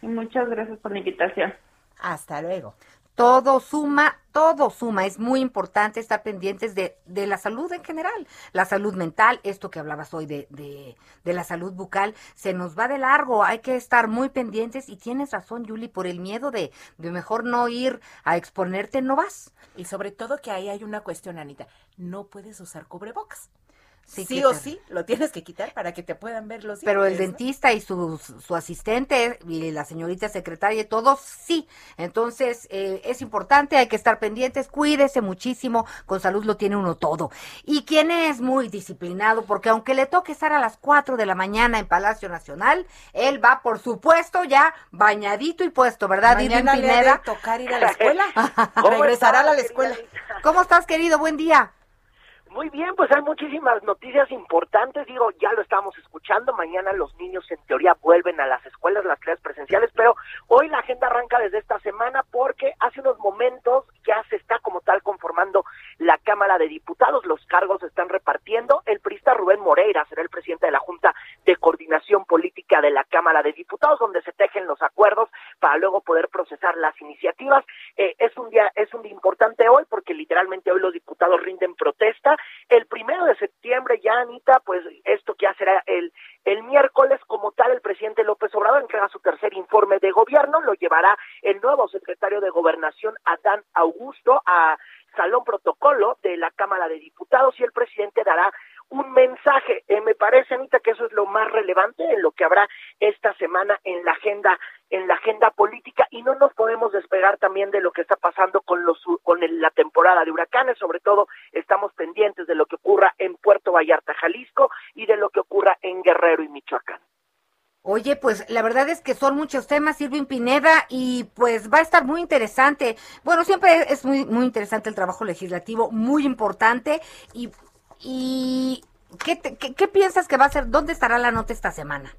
Speaker 13: y muchas gracias por la invitación.
Speaker 2: Hasta luego.
Speaker 1: Todo suma, todo suma. Es muy importante estar pendientes de, de la salud en general. La salud mental, esto que hablabas hoy de, de, de la salud bucal, se nos va de largo. Hay que estar muy pendientes. Y tienes razón, Yuli, por el miedo de, de mejor no ir a exponerte, no vas.
Speaker 2: Y sobre todo que ahí hay una cuestión, Anita. No puedes usar cubrebocas. Sí,
Speaker 1: Sí,
Speaker 2: o sí, lo tienes que quitar para que te puedan ver los
Speaker 1: Pero el dentista y su, su asistente y la señorita secretaria y todos, sí. Entonces, eh, es importante, hay que estar pendientes, cuídese muchísimo, con salud lo tiene uno todo. Y quien es muy disciplinado, porque aunque le toque estar a las 4 de la mañana en Palacio Nacional, él va, por supuesto, ya bañadito y puesto, ¿verdad,
Speaker 2: Mañana le ha de
Speaker 1: Pineda?
Speaker 2: tocar ir a la escuela. *laughs*
Speaker 1: ¿Cómo
Speaker 2: Regresará a la escuela.
Speaker 1: ¿Cómo estás, querido? Buen día.
Speaker 14: Muy bien, pues hay muchísimas noticias importantes. Digo, ya lo estamos escuchando. Mañana los niños en teoría vuelven a las escuelas, las clases presenciales, pero hoy la agenda arranca desde esta semana porque hace unos momentos ya se está como tal conformando la Cámara de Diputados. Los cargos se están repartiendo. El priista Rubén Moreira será el presidente de la Junta de Coordinación Política de la Cámara de Diputados, donde se tejen los acuerdos para luego poder procesar las iniciativas. Eh, es un día, es un día importante hoy porque literalmente hoy los diputados rinden protesta. El primero de septiembre ya, Anita, pues esto que será el, el miércoles, como tal, el presidente López Obrador entrega su tercer informe de gobierno, lo llevará el nuevo secretario de Gobernación, Adán Augusto, a Salón Protocolo de la Cámara de Diputados y el presidente dará un mensaje. Eh, me parece, Anita, que eso es lo más relevante en lo que habrá esta semana en la agenda en la agenda política y no nos podemos despegar también de lo que está pasando con los con la temporada de huracanes, sobre todo estamos pendientes de lo que ocurra en Puerto Vallarta, Jalisco y de lo que ocurra en Guerrero y Michoacán.
Speaker 1: Oye, pues la verdad es que son muchos temas, Irving Pineda, y pues va a estar muy interesante. Bueno, siempre es muy, muy interesante el trabajo legislativo, muy importante. Y, y ¿qué, te- qué, qué piensas que va a ser? ¿Dónde estará la nota esta semana?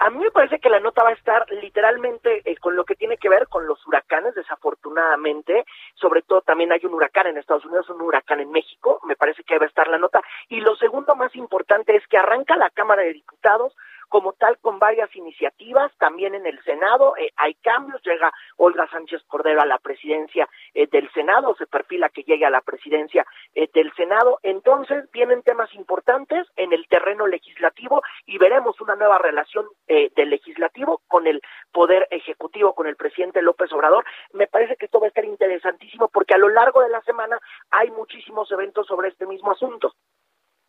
Speaker 14: A mí me parece que la nota va a estar literalmente eh, con lo que tiene que ver con los huracanes, desafortunadamente. Sobre todo también hay un huracán en Estados Unidos, un huracán en México. Me parece que va a estar la nota. Y lo segundo más importante es que arranca la Cámara de Diputados como tal con varias iniciativas, también en el Senado eh, hay cambios, llega Olga Sánchez Cordero a la presidencia eh, del Senado, se perfila que llegue a la presidencia eh, del Senado, entonces vienen temas importantes en el terreno legislativo y veremos una nueva relación eh, del legislativo con el poder ejecutivo, con el presidente López Obrador. Me parece que esto va a estar interesantísimo porque a lo largo de la semana hay muchísimos eventos sobre este mismo asunto.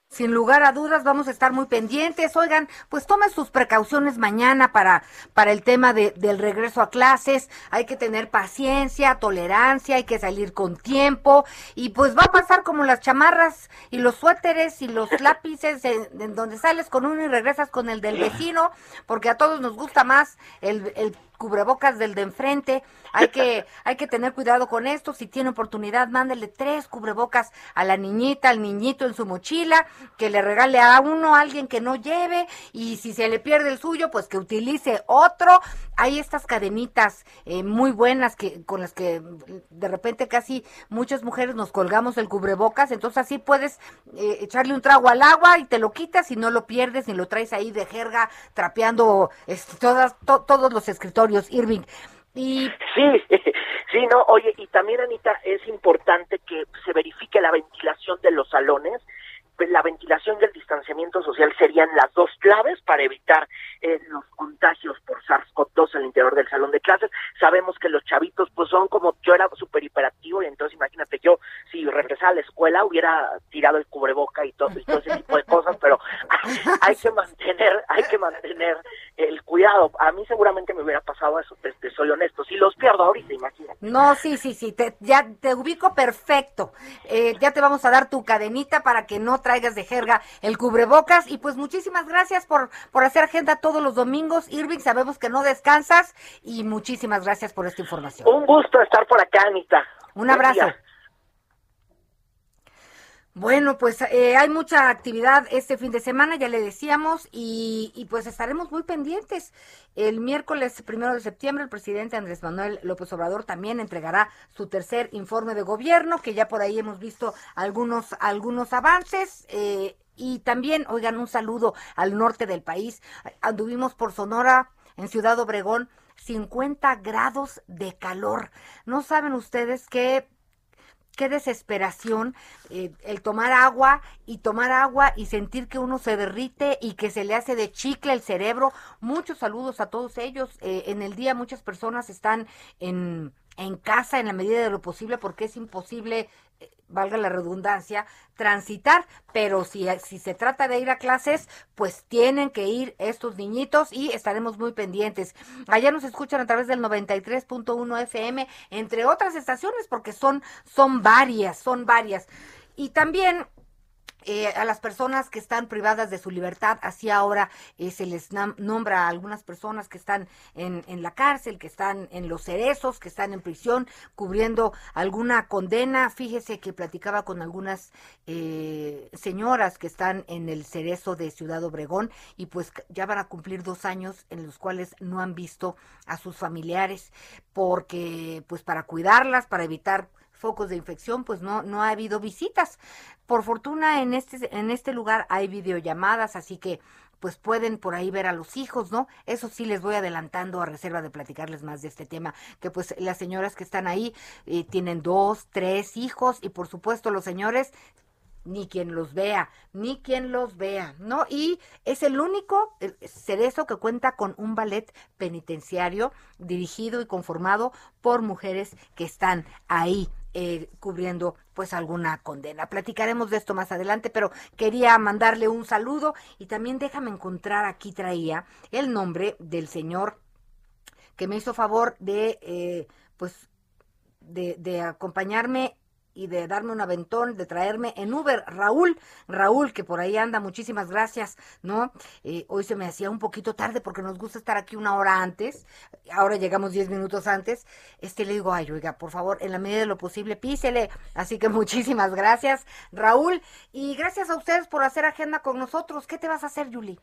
Speaker 1: Sin lugar a dudas, vamos a estar muy pendientes. Oigan, pues tomen sus precauciones mañana para, para el tema de, del regreso a clases. Hay que tener paciencia, tolerancia, hay que salir con tiempo. Y pues va a pasar como las chamarras y los suéteres y los *laughs* lápices en, en donde sales con uno y regresas con el del vecino, porque a todos nos gusta más el, el cubrebocas del de enfrente. Hay que, *laughs* hay que tener cuidado con esto. Si tiene oportunidad, mándele tres cubrebocas a la niñita, al niñito en su mochila, que le regale a uno a alguien que no lleve, y si se le pierde el suyo, pues que utilice otro. Hay estas cadenitas eh, muy buenas que, con las que de repente casi muchas mujeres nos colgamos el cubrebocas, entonces así puedes eh, echarle un trago al agua y te lo quitas y no lo pierdes ni lo traes ahí de jerga trapeando este, todas, to- todos los escritorios, Irving. Y
Speaker 14: Sí, *laughs* sí, no, oye, y también, Anita, es importante que se verifique la ventilación de los salones. Pues, La ventilación y el distanciamiento social serían las dos claves para evitar eh, los contagios por SARS-CoV-2 al interior del salón de clases. Sabemos que los chavitos, pues son como yo era súper hiperactivo y entonces imagínate yo, si regresara a la escuela hubiera tirado el cubreboca y todo, y todo ese tipo de cosas, pero *laughs* hay que mantener, hay que mantener el cuidado. A mí seguramente me hubiera pasado eso, te, te soy honesto. Si los pierdo ahorita, imagínate.
Speaker 1: No, sí, sí, sí, te, ya te ubico perfecto. Eh, ya te vamos a dar tu cadenita para que no traigas de jerga el cubrebocas. Y pues muchísimas gracias por, por hacer agenda todos los domingos. Irving, sabemos que no descansas y muchísimas gracias por esta información.
Speaker 14: Un gusto estar por acá, Anita.
Speaker 1: Un
Speaker 14: Buen
Speaker 1: abrazo.
Speaker 14: día.
Speaker 1: Bueno, pues eh, hay mucha actividad este fin de semana, ya le decíamos, y, y pues estaremos muy pendientes. El miércoles primero de septiembre, el presidente Andrés Manuel López Obrador también entregará su tercer informe de gobierno, que ya por ahí hemos visto algunos, algunos avances. eh, y también, oigan, un saludo al norte del país. Anduvimos por Sonora, en Ciudad Obregón, 50 grados de calor. No saben ustedes qué qué desesperación eh, el tomar agua y tomar agua y sentir que uno se derrite y que se le hace de chicle el cerebro. Muchos saludos a todos ellos. Eh, en el día muchas personas están en, en casa en la medida de lo posible porque es imposible, valga la redundancia, transitar, pero si, si se trata de ir a clases, pues tienen que ir estos niñitos y estaremos muy pendientes. Allá nos escuchan a través del 93.1 FM, entre otras estaciones, porque son, son varias, son varias. Y también eh, a las personas que están privadas de su libertad, así ahora eh, se les nombra a algunas personas que están en, en la cárcel, que están en los cerezos, que están en prisión, cubriendo alguna condena. Fíjese que platicaba con algunas eh, señoras que están en el cerezo de Ciudad Obregón y pues ya van a cumplir dos años en los cuales no han visto a sus familiares porque pues para cuidarlas, para evitar focos de infección, pues no, no ha habido visitas. Por fortuna en este, en este lugar hay videollamadas, así que pues pueden por ahí ver a los hijos, ¿no? Eso sí les voy adelantando a reserva de platicarles más de este tema, que pues las señoras que están ahí eh, tienen dos, tres hijos y por supuesto los señores ni quien los vea, ni quien los vea, ¿no? Y es el único cerezo que cuenta con un ballet penitenciario dirigido y conformado por mujeres que están ahí eh, cubriendo pues alguna condena. Platicaremos de esto más adelante, pero quería mandarle un saludo y también déjame encontrar, aquí traía el nombre del señor que me hizo favor de eh, pues de, de acompañarme y de darme un aventón, de traerme en Uber, Raúl, Raúl, que por ahí anda, muchísimas gracias, ¿no? Eh, hoy se me hacía un poquito tarde porque nos gusta estar aquí una hora antes, ahora llegamos diez minutos antes, este le digo, ay, oiga, por favor, en la medida de lo posible, písele, así que *laughs* muchísimas gracias, Raúl, y gracias a ustedes por hacer agenda con nosotros, ¿qué te vas a hacer, Julie?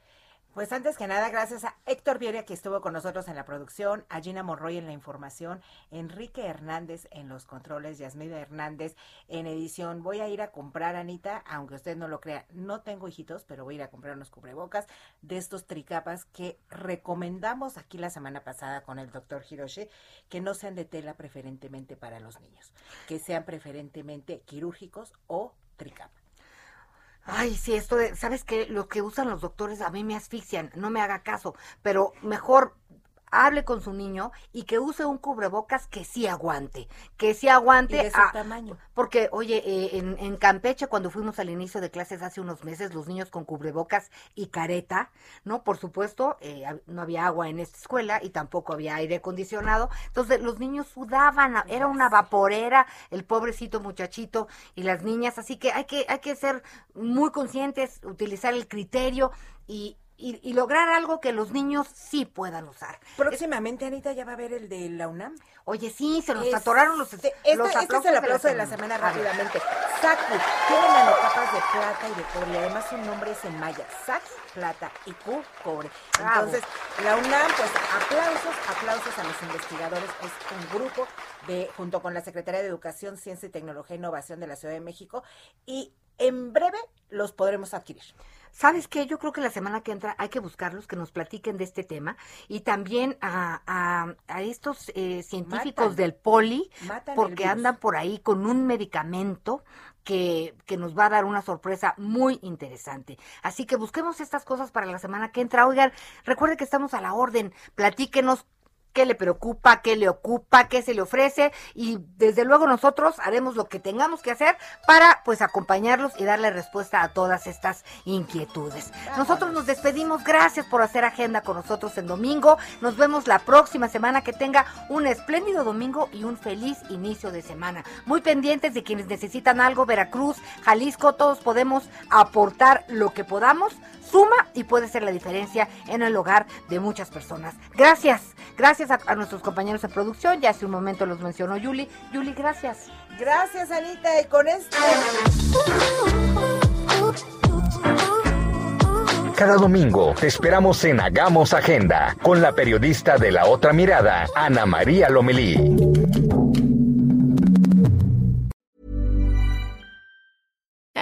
Speaker 2: Pues antes que nada, gracias a Héctor Vieria que estuvo con nosotros en la producción, a Gina Monroy en la información, Enrique Hernández en los controles, Yasmida Hernández en edición. Voy a ir a comprar, Anita, aunque usted no lo crea, no tengo hijitos, pero voy a ir a comprar unos cubrebocas de estos tricapas que recomendamos aquí la semana pasada con el doctor Hiroshi, que no sean de tela preferentemente para los niños, que sean preferentemente quirúrgicos o tricapa.
Speaker 1: Ay, sí, esto de, ¿sabes qué? Lo que usan los doctores a mí me asfixian, no me haga caso, pero mejor hable con su niño y que use un cubrebocas que sí aguante, que sí aguante.
Speaker 2: Y de su
Speaker 1: a-
Speaker 2: tamaño.
Speaker 1: Porque, oye, eh, en, en Campeche, cuando fuimos al inicio de clases hace unos meses, los niños con cubrebocas y careta, ¿no? Por supuesto, eh, no había agua en esta escuela y tampoco había aire acondicionado. Entonces, los niños sudaban, era una vaporera, el pobrecito muchachito y las niñas. Así que hay que, hay que ser muy conscientes, utilizar el criterio y, y, y lograr algo que los niños sí puedan usar.
Speaker 2: Próximamente, Anita, ya va a haber el de la UNAM.
Speaker 1: Oye, sí, se nos
Speaker 2: Este-
Speaker 1: atoraron los,
Speaker 2: este,
Speaker 1: los
Speaker 2: este es
Speaker 1: aplausos
Speaker 2: el aplauso de la semana
Speaker 1: A
Speaker 2: rápidamente. Saku tiene nanocapas de plata y de cobre. y Además, su nombre es en maya. Sac, plata y Q, cobre.
Speaker 1: Bravo.
Speaker 2: Entonces, la UNAM, pues aplausos, aplausos a los investigadores. Es un grupo de, junto con la Secretaría de Educación, Ciencia y Tecnología e Innovación de la Ciudad de México. Y en breve los podremos adquirir.
Speaker 1: ¿Sabes qué? Yo creo que la semana que entra hay que buscarlos, que nos platiquen de este tema y también a, a, a estos eh, científicos
Speaker 2: Matan.
Speaker 1: del poli, porque andan por ahí con un medicamento que, que nos va a dar una sorpresa muy interesante. Así que busquemos estas cosas para la semana que entra. Oigan, recuerde que estamos a la orden. Platíquenos qué le preocupa, qué le ocupa, qué se le ofrece y desde luego nosotros haremos lo que tengamos que hacer para pues acompañarlos y darle respuesta a todas estas inquietudes. Nosotros nos despedimos, gracias por hacer agenda con nosotros en domingo. Nos vemos la próxima semana, que tenga un espléndido domingo y un feliz inicio de semana. Muy pendientes de quienes necesitan algo, Veracruz, Jalisco, todos podemos aportar lo que podamos suma y puede ser la diferencia en el hogar de muchas personas. Gracias, gracias a, a nuestros compañeros de producción, ya hace un momento los mencionó Yuli. Yuli, gracias.
Speaker 2: Gracias, Anita. Y con esto...
Speaker 7: Cada domingo te esperamos en Hagamos Agenda con la periodista de la otra mirada, Ana María Lomelí.